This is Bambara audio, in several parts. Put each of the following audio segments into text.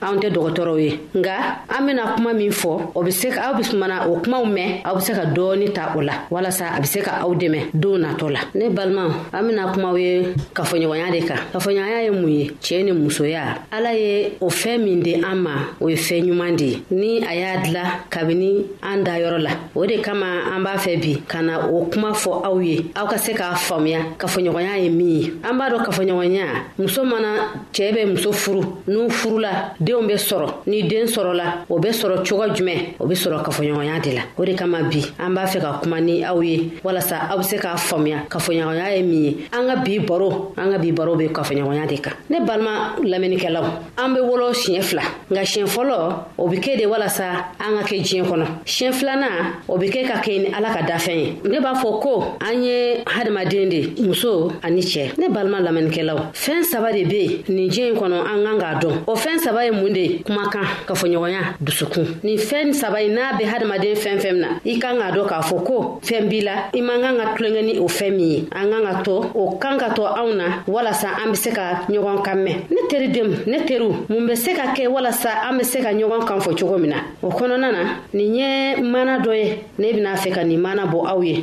anw tɛ dɔgɔtɔrɔw ye nka an bɛna kuma min fɔ o bɛ se aw bɛ sumana o kumaw mɛn aw bɛ se ka dɔɔni ta o la walasa a bɛ se ka aw dɛmɛ don natɔ la ne balimaw an bɛna kumaw ye kafoɲɔgɔnya de kan kafoɲɔgɔnya ye mun ye cɛɛ ni musoya ala ye o fɛn min di an ma o ye fɛn ɲuman de ye ni a y'a dila kabini an da yɔrɔ la o de kama an b'a fɛ bi ka na o kuma fɔ aw ye aw ka se k'a faamuya kafoɲɔgɔnya ye min ye an b'a dɔn kafoɲɔgɔnya muso mana cɛɛ bɛ muso furu n'u furula denw bɛ sɔrɔ ni den sɔrɔla o bɛ sɔrɔ cogo jumɛn o bɛ sɔrɔ kafoɲɔgɔnya de la o de kama bi an b'a fɛ ka kuma ni aw ye walasa aw bɛ se k'a faamuya kafoɲɔgɔnya ye min ye an ka bi baro an ka bi baro bɛ kafoɲɔgɔnya de kan ne balima lamɛnnikɛlaw an bɛ wolo siɲɛ fila nka siɲɛ fɔlɔ o bɛ kɛ de walasa an ka kɛ diɲɛ kɔnɔ siɲɛ filanan o bɛ kɛ ka kɛ ni ala ka dafɛn ye ne b'a fɔ ko an ye hadamaden de muso ani cɛ ne balima lamɛnnikɛlaw fɛn saba de bɛ nin diɲɛ in kɔnɔ an kan k'a dɔn o fɛn saba ye mun de ye kumakan kafoɲɔgɔnya dusukun nin fɛn saba in n'a bɛ hadamaden fɛn fɛn na i kan k'a dɔn k'a fɔ ko fɛn b'i la i man kan ka tulonkɛ ni o fɛn min ye an kan ka to o kan ka to anw na walasa an bɛ se ka ɲɔgɔn kan mɛn ne teri denw ne teriw mun bɛ se ka kɛ walasa an bɛ se ka ɲɔgɔn kan fɔ cogo min na o kɔnɔna na nin ye mana dɔ ye ne bɛna fɛ ka nin mana bɔ aw ye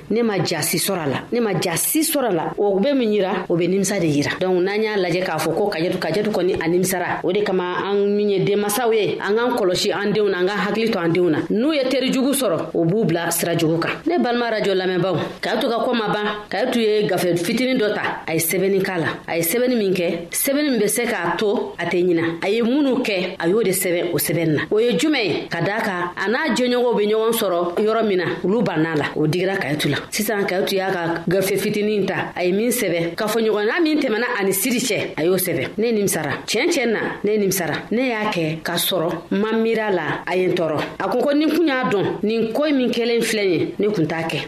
ne ma jasi sɔrɔ a la ne ma jasi sɔrɔ a la o bɛ min yira o bɛ nimisa de yira donc n'an y'a lajɛ k'a fɔ ko kajatu kajatu kɔni a nimisara o de kama an min ye denmasaw ye an k'an kɔlɔsi an denw na an ka hakili to an denw na n'u ye teri jugu sɔrɔ o b'u bila sira jugu kan ne balima rajo lamɛnbaaw k'a to ka kɔ ma ban k'a to ye gafe fitinin dɔ ta a ye sɛbɛnni k'a la a ye sɛbɛnni min kɛ sɛbɛnni min bɛ se k'a to a tɛ ɲina a ye minnu kɛ a y'o de sɛbɛn o sɛbɛnni na o ye jumɛn ye ka daa kan a n'a jɛɲɔgɔnw bɛ ɲɔgɔn sɔrɔ yɔrɔ min na olu banna la o digira kayitu la sisan kayitu y'a ka gafe fitinin ta a ye min sɛbɛn k'a fɔ ɲɔgɔnna min tɛmɛna ani siri cɛ a y'o sɛbɛn ne nimisara tiɲɛ tiɲɛ na ne nimisara ne y'a kɛ k'a sɔrɔ ma miira la a ye n tɔɔrɔ a ko ko ni kun y'a dɔn nin ko min kɛlen filɛ ye ne kun t'a kɛ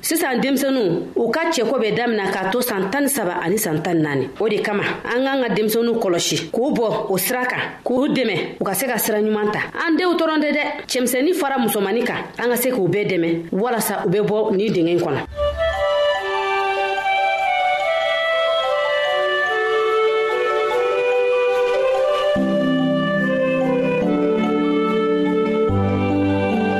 sisan denmisɛnu u ka cɛko bɛ damina k'a to san tan ni saba ani san tan naani o de kama an k'an ka denmisɛnu kɔlɔsi k'u bɔ o sira kan k'u dɛmɛ u ka se ka sira ɲuman ta an denw tɔrɔn tɛ dɛ cɛmisɛnnin fara musomani kan an ka se k'u bɛɛ dɛmɛ walasa u bɛ bɔ nin dingɛ kɔnɔ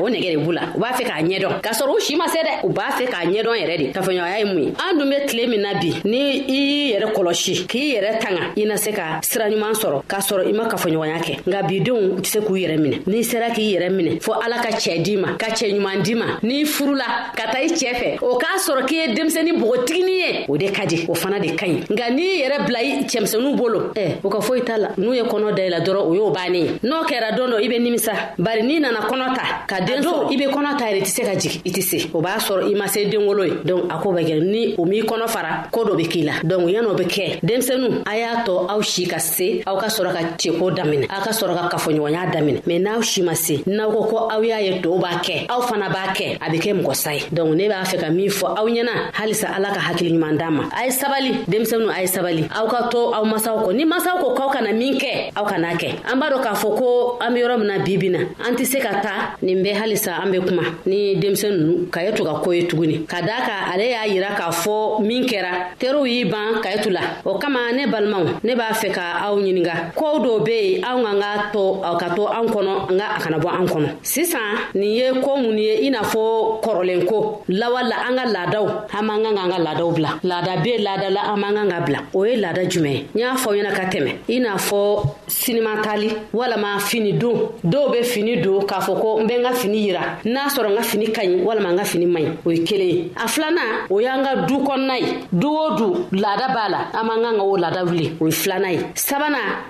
o nɛgɛ de b'u la u b'a fɛ k'a ɲɛdɔn k'a sɔrɔ u si ma se dɛ u b'a fɛ k'a ɲɛdɔn yɛrɛ de kafoɲɔgɔnya ye mun ye an dun be tile min na bi ni i y'i yɛrɛ kɔlɔsi k'i yɛrɛ tanga i na se ka sira ɲuman sɔrɔ k'a sɔrɔ i ma kafoɲɔgɔnya kɛ nka bidenw tɛ se k'u yɛrɛ minɛ n'i sera k'i yɛrɛ minɛ fɔ ala ka cɛɛ di ma ka cɛɛ ɲuman di ma n'i furula ka taa i cɛɛ fɛ o k'a sɔrɔ k'i ye denmisɛni bogotigini ye o de ka di o fana de ka ɲi nka n'i yɛrɛ bila i cɛmisɛnu bolo ɛ o ka foyi t'a la n'u ye kɔnɔ dayila dɔrɔn o y'o bannen ye n'o kɛra don dɔ i be nimisa bari n'i nana kɔnɔ ta ka den so i be kɔnɔ ta yɛrɛ i tɛ se ka jigi i tɛ se o b'a sɔrɔ i ma se denwolo ye donc a ko bɛ kɛ ni o m'i kɔnɔ fara ko dɔ be k'i la donc yan'o be kɛ denmisɛnu a y'a tɔ aw si ka se aw ka sɔrɔ ka ceko daminɛ aw ka sɔrɔ ka kafoɲɔgɔnya daminɛ mɛ n'aw si ma se n'aw ko ko aw y'a ye tɔw b'a kɛ aw fana b'a kɛ a be kɛ mɔgɔ sa ye donc ne b'a fɛ ka min fɔ aw ɲɛna halisa ala ka hakili ɲuman d'a ma a ye sabali denmisɛnu a ye sabali aw ka to aw masaw kɔ ni masaw ko k'aw kana min kɛ aw kan'a kɛ an b'a dɔn k'a fɔ ko an be yɔrɔ min na bibi na an tɛ se ka ta nin bɛ halisa an be kuma ni denmisɛn nunu ka ye to ka ko ye tuguni ka daa ka ale y'a yira k'a fɔ min kɛra teriw y'i ban ka ye tu la o kama ne balimaw ne b'a fɛ ka aw ɲininga kow dɔw be yen anw k'an ka to ka to an kɔnɔ nka a kana bɔ an kɔnɔ sisan nin ye ko mun ye i n'a fɔ kɔrɔlen ko lawa la an ka laadaw an man kan k'an ka laadaw bila laada be laada la an man kan ka bila o ye laada jumɛn ye n y'a fɔ ɲɛna ka tɛmɛ i n'a fɔ sinima tali walama fini don dɔw be fini don k'a fɔ ko n bɛ n ka fini yira n'a sɔrɔ n ka fini ka ɲi walama n ka fini man ɲi o ye kelen ye a filanan o y'an ka du kɔnɔna ye du o du laada b'a la an man kan ka o laada wuli o ye filanan ye sabanan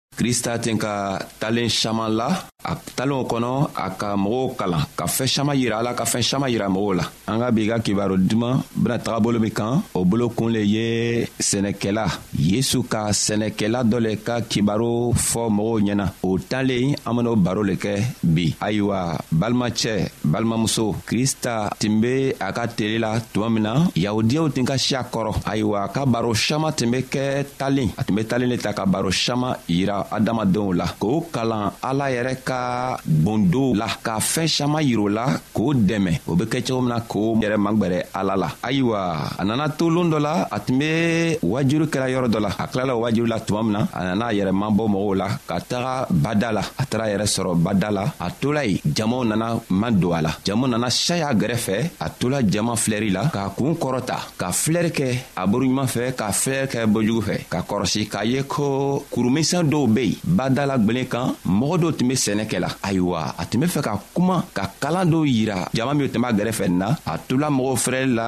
krista ten ka talen saman la a talenw kɔnɔ a ka mɔgɔw kalan ka fɛɛn saman yira ala ka fɛɛn saman yira mɔgɔw la an ka bi ka kibaro duman bena taga bolo min kan o bolo kun le ye sɛnɛkɛla yesu ka sɛnɛkɛla dɔ le ka kibaro fɔ mɔgɔw ɲɛna o talen an ben'o baro le kɛ bi ayiwa balimacɛ balimamuso krista tun be a ka tele la tuma min na yahudiyaw tun ka siya kɔrɔ ayiwa a ka baro saman tun be kɛ talen a tun be talen le ta ka baro saman yira adamadenw la k'o kalan ala yɛrɛ ka bondow la ka fɛɛn saman yir'o la k'o dɛmɛ o be kɛ cogo min na k'o yɛrɛ magwɛrɛ ala la ayiwa a nana to loon dɔ la a tun be wajuru kɛra yɔrɔ dɔ la a tilala wajuru la tuma min na a nana a yɛrɛ mabɔ mɔgɔw la ka taga bada la a taara yɛrɛ sɔrɔ bada la tola yen jamaw nana ma don a la jama nana saya gɛrɛfɛ a tola jama filɛri la k'a kuun kɔrɔta ka filɛri kɛ a boruɲuman fɛ ka filɛri kɛ bojugu fɛ ka kɔrɔsi k'a ye ko kurumisɛn dɔw be yen badala gwelen kan mɔgɔ dɔw tun be sɛnɛ kɛ la ayiwa a tun be fɛ ka kuma ka kalan dɔw yira jama minw tun b'a gɛrɛfɛ na a tola mɔgɔw fɛrɛli la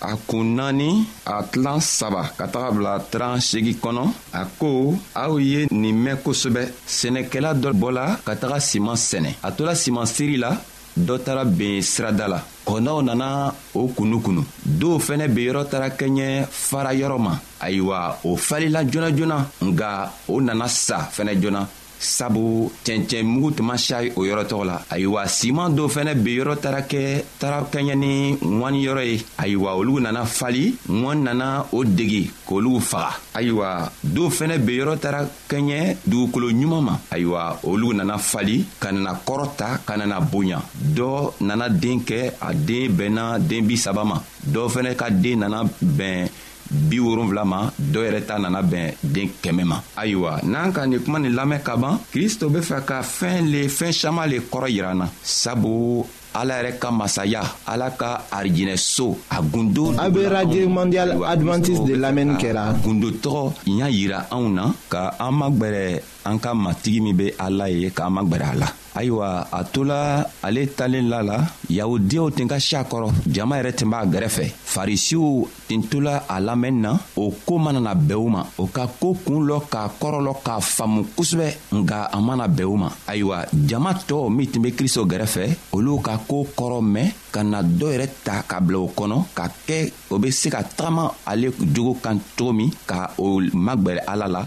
a kun naani a tilan saba ka taga bila tran segi kɔnɔ a ko aw ye nin mɛn kosɛbɛ sɛnɛkɛla dɔ bɔla ka taga siman sɛnɛ a tola siman siri la dɔ taara ben sirada la kɔnɔw nana o kunu kunu dɔw fɛnɛ be yɔrɔ taara kɛɲɛ fara yɔrɔ ma ayiwa o falila joona joona nga o nana sa fɛnɛ joona sabu cɛncɛn mugu tuma siyayi o yɔrɔ tɔgɔ la ayiwa siman dɔ fɛnɛ be yɔrɔ taara kɛ taara kɛɲɛ ni ŋɔni yɔrɔ ye ayiwa olu nana fali ŋɔni nana o degi k'olu faga ayiwa do fɛnɛ be yɔrɔ taara kɛɲɛ dugukolo ɲuman ma ayiwa olu nana fali ka nana kɔrɔ ta ka nana bonya dɔ nana den kɛ a den bɛnna den bi saba ma dɔ fɛnɛ ka den nana bɛn bi wolonfila ma dɔ yɛrɛ ta nana bɛn den kɛmɛ ma ayiwa n'an ka nin kuma nin lamɛn ka ban kristo be fɛ ka fɛɛn le fɛɛn saman le kɔrɔ yira na sabu ala yɛrɛ ka masaya ala ka arijinɛso a gundo a be radio mondial adventiste de lamɛnni kɛra gundo tɔgɔ y'a yira anw na ka an magwɛrɛ an ka matigi min be ala ye k'an magwɛrɛ a la ayiwa a tola ale talen la la yahudiyaw tun ka si a kɔrɔ jama yɛrɛ tun b'a gɛrɛfɛ farisiw tun tola a lamɛnni na o ko mana na bɛn u ma o ka ko kun lɔ k'a kɔrɔ lɔ k'a faamu kosɛbɛ nka a mana bɛn u ma ayiwa jama tɔɔw min tun be kristo gɛrɛfɛ olu ka koo kɔrɔ mɛn ka na dɔ yɛrɛ ta ka bila o kɔnɔ ka kɛ o be se ka tagama ale jogo kan cogo min ka o magwɛrɛ ala la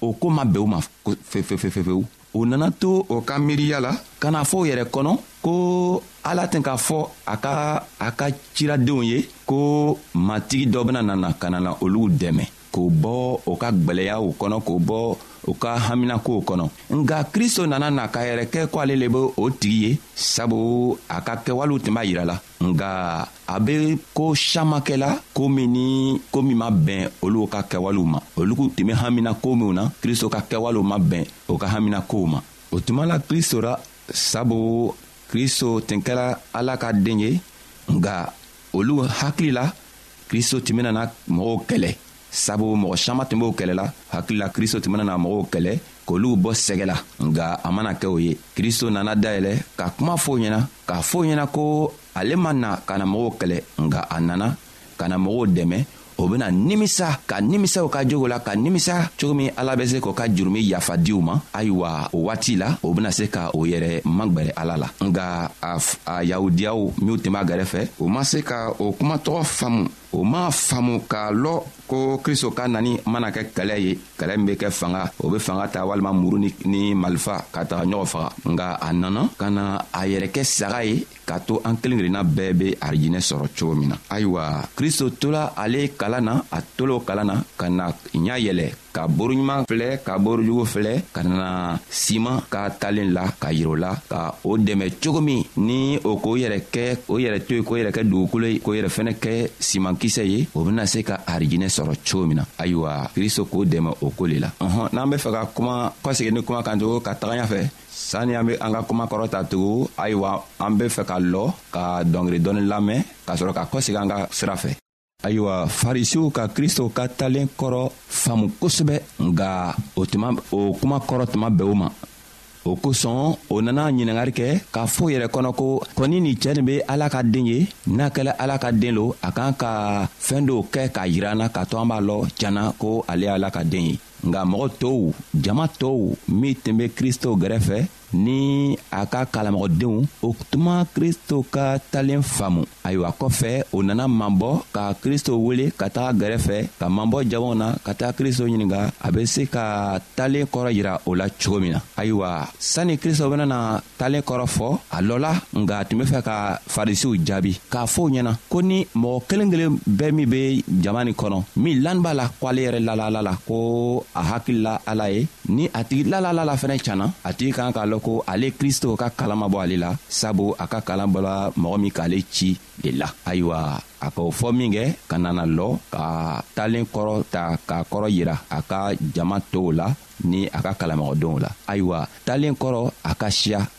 o ko ma bɛn o ma fefefefefewu o nana to o ka miiriya la ka na fɔ o yɛrɛ kɔnɔ ko ala tɛ k'a fɔ a ka a ka ciradenw ye ko matigi dɔ bena nana ka nana olu dɛmɛ k'o bɔ o ka gwɛlɛyaw kɔnɔ k'o bɔ u ka haminakow kɔnɔ nka kristo nana na ka yɛrɛ kɛ ko ale le be o tigi ye sabu a ka kɛwalew tun b'a yira la nka a bɛ ko caman kɛla ko min ni ko min ma bɛn olu ka kɛwalew ma olu tun bɛ hamina ko minw na kristo ka kɛwalew ma bɛn o ka hamina kow ma o tuma la kristo ra sabu kristo tun kɛra ala ka den ye nka olu hakili la kristo tun bɛna na mɔgɔw kɛlɛ sabu mɔgɔ siaman tun b'o kɛlɛla hakilila kristo tun bɛna na mɔgɔw kɛlɛ k'olu bɔ sɛgɛ la nka a mana kɛ o ye kristo nana dayɛlɛ ka kuma fɔo ɲɛna k'a fɔo ɲɛna ko ale ma na ka na mɔgɔw kɛlɛ nka a nana ka na mɔgɔw dɛmɛ o bena nimisa ka nimisaw ka jogo la ka nimisa cogo min ala be se k'o ka jurumi yafa diw ma ayiwa o waati la o bena se ka o yɛrɛ magwɛrɛ ala la nga a a yahudiyaw minw tun b'a gɛrɛfɛ u ma se ka o kuma tɔgɔ faamu o m'a faamu k'a lɔ ko kristo ka nani mana kɛ kɛlɛ ye kɛlɛ min be kɛ fanga o be fanga ta walima muru ni, ni malifa ka taga ɲɔgɔn faga nga a nana ka na a yɛrɛ kɛ saga ye k'a to an kelen kelenna bɛɛ be arijinɛ sɔrɔ cogo min na ayiwa kristo tola ale kalan na a tolo kalan na ka na ɲa yɛlɛ ka boroɲuman filɛ ka borojugu filɛ ka na siman ka talen la ka yir'o la ka o dɛmɛ cogo min ni o k'o yɛrɛ kɛ o yɛrɛ to ye k'o yɛrɛ kɛ dugukolo ye k'o yɛrɛ fɛnɛ kɛ simankisɛ ye o bena se ka harijinɛ sɔrɔ cogo min na ayiwa kristo k'o dɛmɛ o ko le la ɔhɔn n'an be fɛ ka kuma kɔsegi ni kuma kan tugu ka taga ɲa fɛ sani an be an ka kuma kɔrɔ ta tugu ayiwa an be fɛ ka lɔ ka dɔngeri dɔɔni lamɛn k'a sɔrɔ ka kɔsegi an ka sira fɛ ayiwa farisiw ka kristo ka talen kɔrɔ faamu kosɛbɛ nka o tuma o kuma kɔrɔ tuma bɛɛ o ma o kosɔn o nana ɲiningari kɛ k'a fɔ yɛrɛ kɔnɔ ko kɔni nin cɛɛ nin be ala ka den ye n'a kɛla ala ka den lo a kan ka fɛɛn dɔw kɛ k'a yira na k'a to an b'a lɔ janna ko ale ala ka den ye nka mɔgɔ tow jama tow min tun be kristo gɛrɛfɛ ni a ka kalamɔgɔdenw o tuma kristo ka talen faamu ayiwa kɔfɛ o nana mabɔ ka kristo wele ka taga gɛrɛfɛ ka mabɔ jagɔnw na ka taa kristo ɲininga a be se ka talen kɔrɔ yira o la cogo min na ayiwa sanni kristo benana talen kɔrɔ fɔ a lɔla nga a tun be fɛ ka farisiw jaabi k'a fɔ u ɲɛna ko ni mɔgɔ kelen kelen bɛɛ min be jama nin kɔnɔ min lani b'a la ko ale yɛrɛ lalalala ko a hakilila ala ye ni a tigi lalalala fɛnɛ canna a tigi kan k'a lɔn ko ale kristo ka kalan ma bɔ ale la sabu a ka kalan bɔla mɔgɔ min k'ale ci de la ayiwa a k'o fɔ min kɛ ka nana lɔ ka talen kɔrɔ ta k'a kɔrɔ yira a ka jama tow la ni a ka kalamɔgɔdenw la ayiwa talen kɔrɔ a ka siya